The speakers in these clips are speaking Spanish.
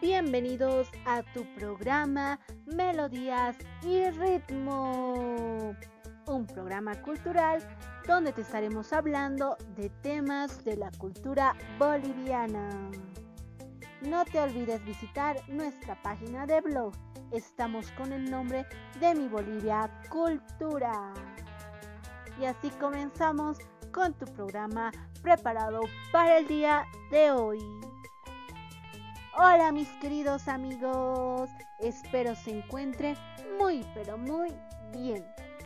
Bienvenidos a tu programa Melodías y Ritmo, un programa cultural donde te estaremos hablando de temas de la cultura boliviana. No te olvides visitar nuestra página de blog. Estamos con el nombre de Mi Bolivia Cultura. Y así comenzamos con tu programa preparado para el día de hoy. Hola mis queridos amigos, espero se encuentren muy pero muy bien.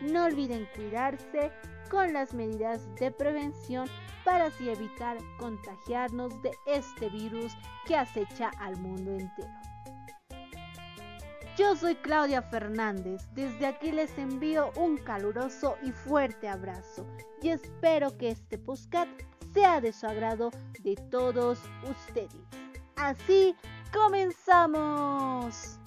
No olviden cuidarse con las medidas de prevención para así evitar contagiarnos de este virus que acecha al mundo entero. Yo soy Claudia Fernández, desde aquí les envío un caluroso y fuerte abrazo y espero que este podcast sea de su agrado de todos ustedes. Así comenzamos.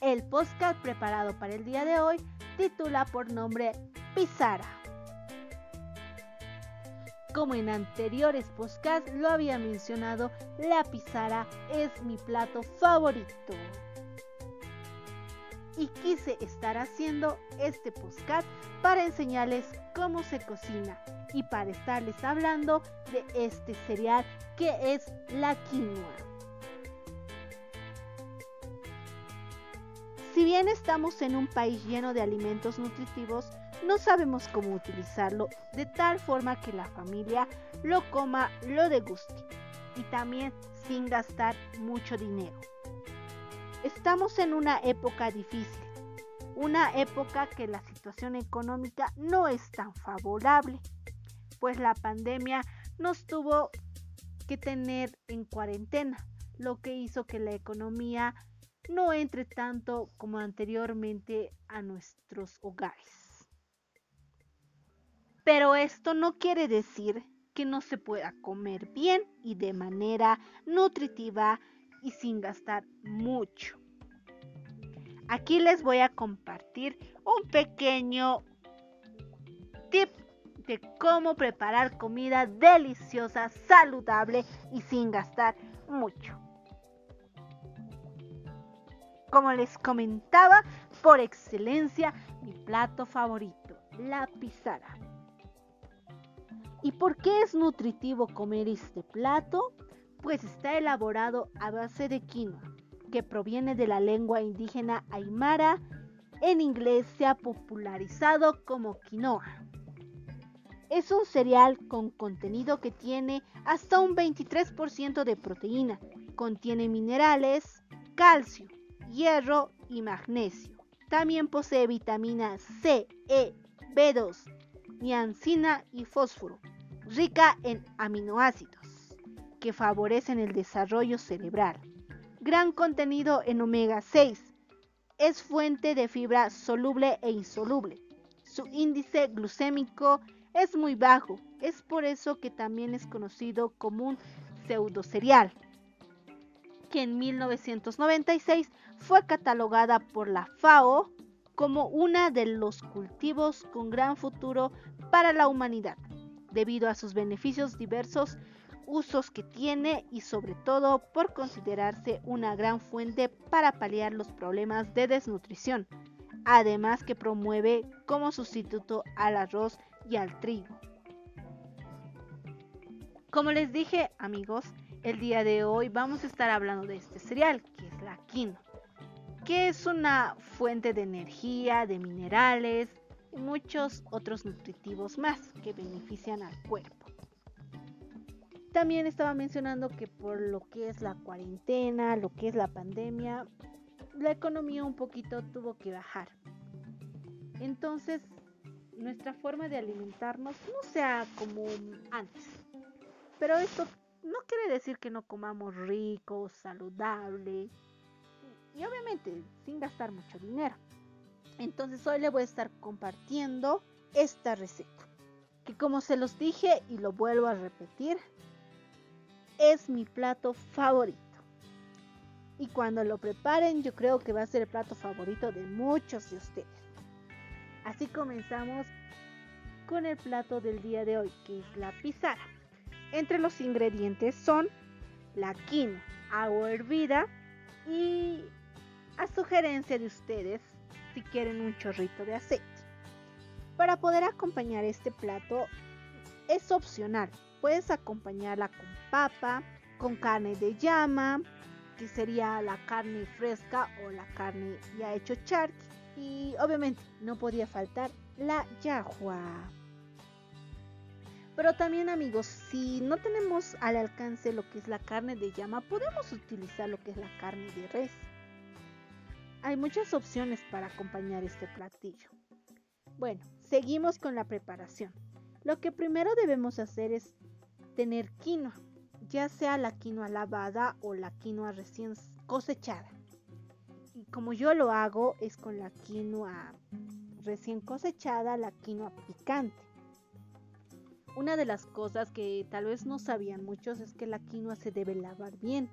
El podcast preparado para el día de hoy titula por nombre Pizarra. Como en anteriores podcasts lo había mencionado, la pizarra es mi plato favorito. Y quise estar haciendo este podcast para enseñarles cómo se cocina y para estarles hablando de este cereal que es la quinoa. Si bien estamos en un país lleno de alimentos nutritivos, no sabemos cómo utilizarlo de tal forma que la familia lo coma, lo deguste y también sin gastar mucho dinero. Estamos en una época difícil, una época que la situación económica no es tan favorable pues la pandemia nos tuvo que tener en cuarentena, lo que hizo que la economía no entre tanto como anteriormente a nuestros hogares. Pero esto no quiere decir que no se pueda comer bien y de manera nutritiva y sin gastar mucho. Aquí les voy a compartir un pequeño tip de cómo preparar comida deliciosa, saludable y sin gastar mucho. Como les comentaba, por excelencia, mi plato favorito, la pizarra. ¿Y por qué es nutritivo comer este plato? Pues está elaborado a base de quinoa, que proviene de la lengua indígena aymara. En inglés se ha popularizado como quinoa. Es un cereal con contenido que tiene hasta un 23% de proteína. Contiene minerales, calcio, hierro y magnesio. También posee vitaminas C, E, B2, niacina y fósforo, rica en aminoácidos que favorecen el desarrollo cerebral. Gran contenido en omega 6. Es fuente de fibra soluble e insoluble. Su índice glucémico es muy bajo. Es por eso que también es conocido como un pseudocereal, que en 1996 fue catalogada por la FAO como una de los cultivos con gran futuro para la humanidad, debido a sus beneficios diversos, usos que tiene y sobre todo por considerarse una gran fuente para paliar los problemas de desnutrición, además que promueve como sustituto al arroz y al trigo. Como les dije amigos, el día de hoy vamos a estar hablando de este cereal, que es la quinoa, que es una fuente de energía, de minerales y muchos otros nutritivos más que benefician al cuerpo. También estaba mencionando que por lo que es la cuarentena, lo que es la pandemia, la economía un poquito tuvo que bajar. Entonces nuestra forma de alimentarnos no sea como antes. Pero esto no quiere decir que no comamos rico, saludable y obviamente sin gastar mucho dinero. Entonces hoy le voy a estar compartiendo esta receta, que como se los dije y lo vuelvo a repetir, es mi plato favorito. Y cuando lo preparen yo creo que va a ser el plato favorito de muchos de ustedes. Así comenzamos con el plato del día de hoy, que es la pizarra. Entre los ingredientes son la quinoa, agua hervida y a sugerencia de ustedes si quieren un chorrito de aceite. Para poder acompañar este plato es opcional. Puedes acompañarla con papa, con carne de llama, que sería la carne fresca o la carne ya hecho charqui. Y obviamente no podía faltar la yahua. Pero también amigos, si no tenemos al alcance lo que es la carne de llama, podemos utilizar lo que es la carne de res. Hay muchas opciones para acompañar este platillo. Bueno, seguimos con la preparación. Lo que primero debemos hacer es tener quinoa, ya sea la quinoa lavada o la quinoa recién cosechada. Y como yo lo hago es con la quinoa recién cosechada, la quinoa picante. Una de las cosas que tal vez no sabían muchos es que la quinoa se debe lavar bien,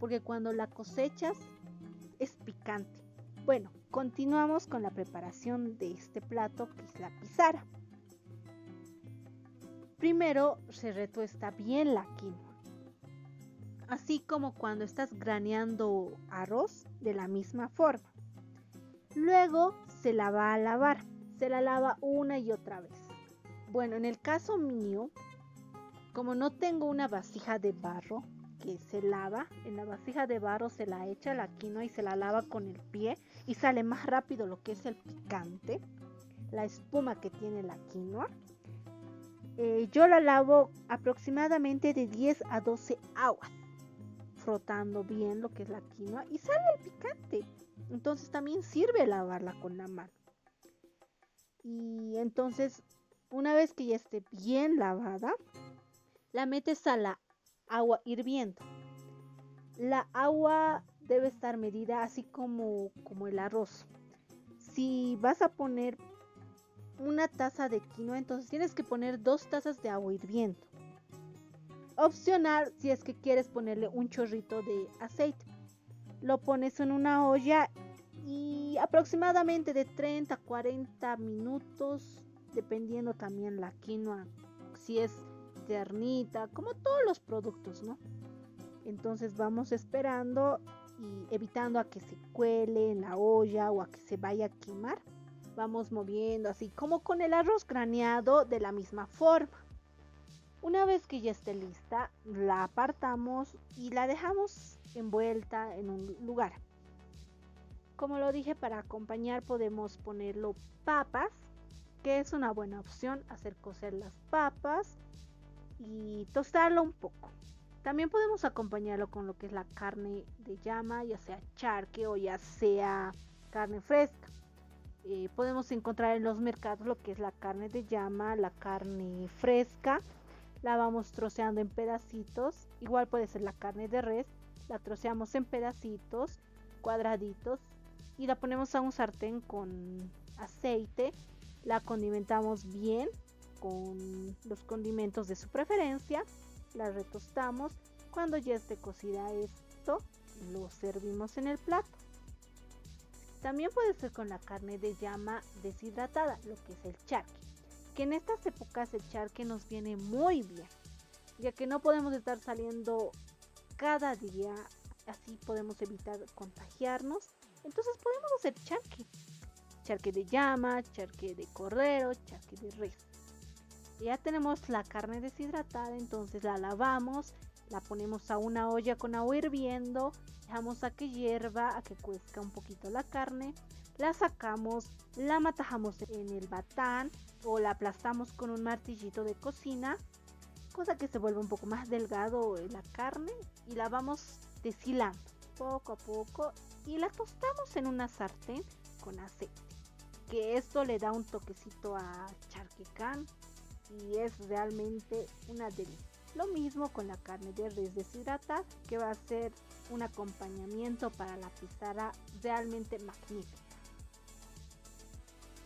porque cuando la cosechas es picante. Bueno, continuamos con la preparación de este plato que es la pizarra. Primero se retuesta bien la quinoa, así como cuando estás graneando arroz de la misma forma. Luego se la va a lavar, se la lava una y otra vez. Bueno, en el caso mío, como no tengo una vasija de barro que se lava, en la vasija de barro se la echa la quinoa y se la lava con el pie y sale más rápido lo que es el picante, la espuma que tiene la quinoa. Eh, yo la lavo aproximadamente de 10 a 12 aguas, frotando bien lo que es la quinoa y sale el picante. Entonces también sirve lavarla con la mano. Y entonces, una vez que ya esté bien lavada, la metes a la agua hirviendo. La agua debe estar medida así como, como el arroz. Si vas a poner una taza de quinoa, entonces tienes que poner dos tazas de agua hirviendo. Opcional si es que quieres ponerle un chorrito de aceite. Lo pones en una olla y aproximadamente de 30 a 40 minutos, dependiendo también la quinoa, si es ternita, como todos los productos, ¿no? Entonces vamos esperando y evitando a que se cuele en la olla o a que se vaya a quemar vamos moviendo así como con el arroz graneado de la misma forma. Una vez que ya esté lista, la apartamos y la dejamos envuelta en un lugar. Como lo dije, para acompañar podemos ponerlo papas, que es una buena opción, hacer cocer las papas y tostarlo un poco. También podemos acompañarlo con lo que es la carne de llama, ya sea charque o ya sea carne fresca. Eh, podemos encontrar en los mercados lo que es la carne de llama, la carne fresca. La vamos troceando en pedacitos. Igual puede ser la carne de res. La troceamos en pedacitos, cuadraditos. Y la ponemos a un sartén con aceite. La condimentamos bien con los condimentos de su preferencia. La retostamos. Cuando ya esté cocida esto, lo servimos en el plato. También puede ser con la carne de llama deshidratada, lo que es el charque. Que en estas épocas el charque nos viene muy bien, ya que no podemos estar saliendo cada día, así podemos evitar contagiarnos. Entonces podemos hacer charque. Charque de llama, charque de cordero, charque de res. Ya tenemos la carne deshidratada, entonces la lavamos, la ponemos a una olla con agua hirviendo, dejamos a que hierva, a que cuezca un poquito la carne, la sacamos, la matajamos en el batán o la aplastamos con un martillito de cocina, cosa que se vuelva un poco más delgado la carne y la vamos deshilando poco a poco y la tostamos en una sartén con aceite. Que esto le da un toquecito a charquecán y es realmente una delicia. Lo mismo con la carne de res deshidratada, que va a ser un acompañamiento para la pizarra realmente magnífica.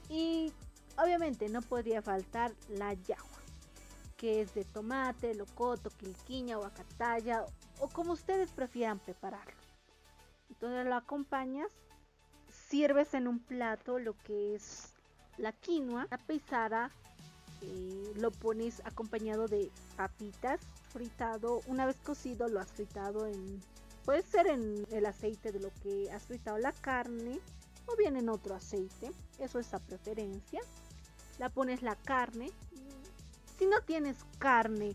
Y obviamente no podría faltar la yagua, que es de tomate, locoto, quilquiña o acatalla, o como ustedes prefieran prepararlo. Entonces lo acompañas, sirves en un plato lo que es la quinoa, la pizarra eh, lo pones acompañado de papitas fritado. Una vez cocido lo has fritado en Puede ser en el aceite de lo que has fritado la carne o bien en otro aceite. Eso es a preferencia. La pones la carne. Si no tienes carne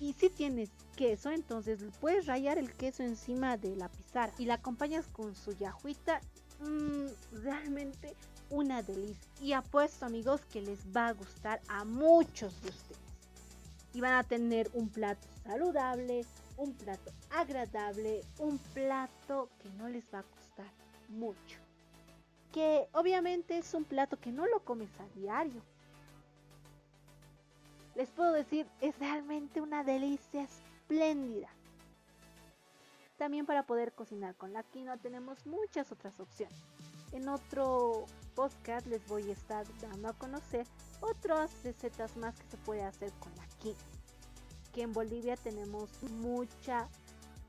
y, si tienes queso, entonces puedes rayar el queso encima de la pizarra y la acompañas con su yajuita. Mm, realmente una delicia. Y apuesto amigos que les va a gustar a muchos de ustedes. Y van a tener un plato saludable, un plato agradable, un plato que no les va a costar mucho. Que obviamente es un plato que no lo comes a diario. Les puedo decir, es realmente una delicia espléndida. También para poder cocinar con la quinoa tenemos muchas otras opciones. En otro podcast les voy a estar dando a conocer otras recetas más que se puede hacer con la quinoa. Que en Bolivia tenemos mucha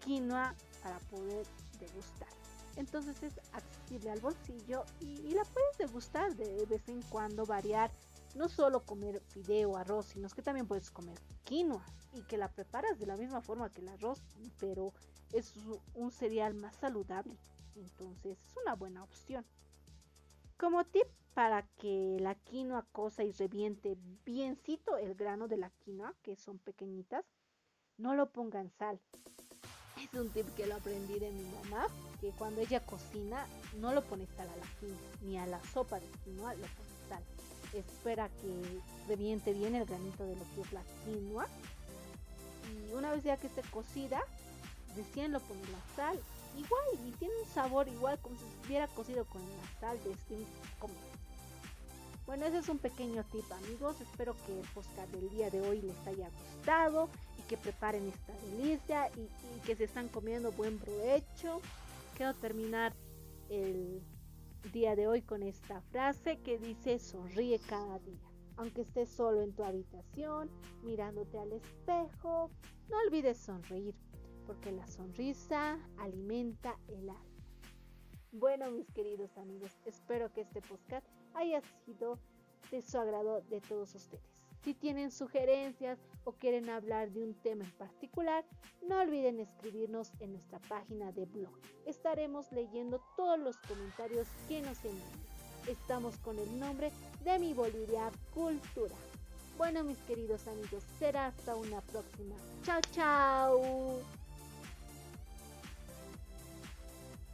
quinoa para poder degustar. Entonces es accesible al bolsillo y, la puedes degustar de vez en cuando, variar. No solo comer fideo, arroz, sino que también puedes comer quinoa y que la preparas de la misma forma que el arroz, pero es un cereal más saludable. Entonces es una buena opción. Como tip para que la quinoa cosa y reviente biencito el grano de la quinoa, que son pequeñitas, no lo pongan sal. Es un tip que lo aprendí de mi mamá, que cuando ella cocina no lo pone sal a la quinoa, ni a la sopa de quinoa lo pone sal. Espera que reviente bien el granito de lo que es la quinoa. Y una vez ya que esté cocida, lo pone la sal igual y tiene un sabor igual como si estuviera cocido con la sal de este Bueno, ese es un pequeño tip amigos, espero que el podcast del día de hoy les haya gustado y que preparen esta delicia y, y que se están comiendo buen provecho. Quiero terminar el día de hoy con esta frase que dice sonríe cada día. Aunque estés solo en tu habitación, mirándote al espejo, no olvides sonreír porque la sonrisa alimenta el alma. Bueno, mis queridos amigos, espero que este podcast haya sido de su agrado de todos ustedes. Si tienen sugerencias o quieren hablar de un tema en particular, no olviden escribirnos en nuestra página de blog. Estaremos leyendo todos los comentarios que nos envíen. Estamos con el nombre de mi Bolivia Cultura. Bueno, mis queridos amigos, será hasta una próxima. Chao, chao.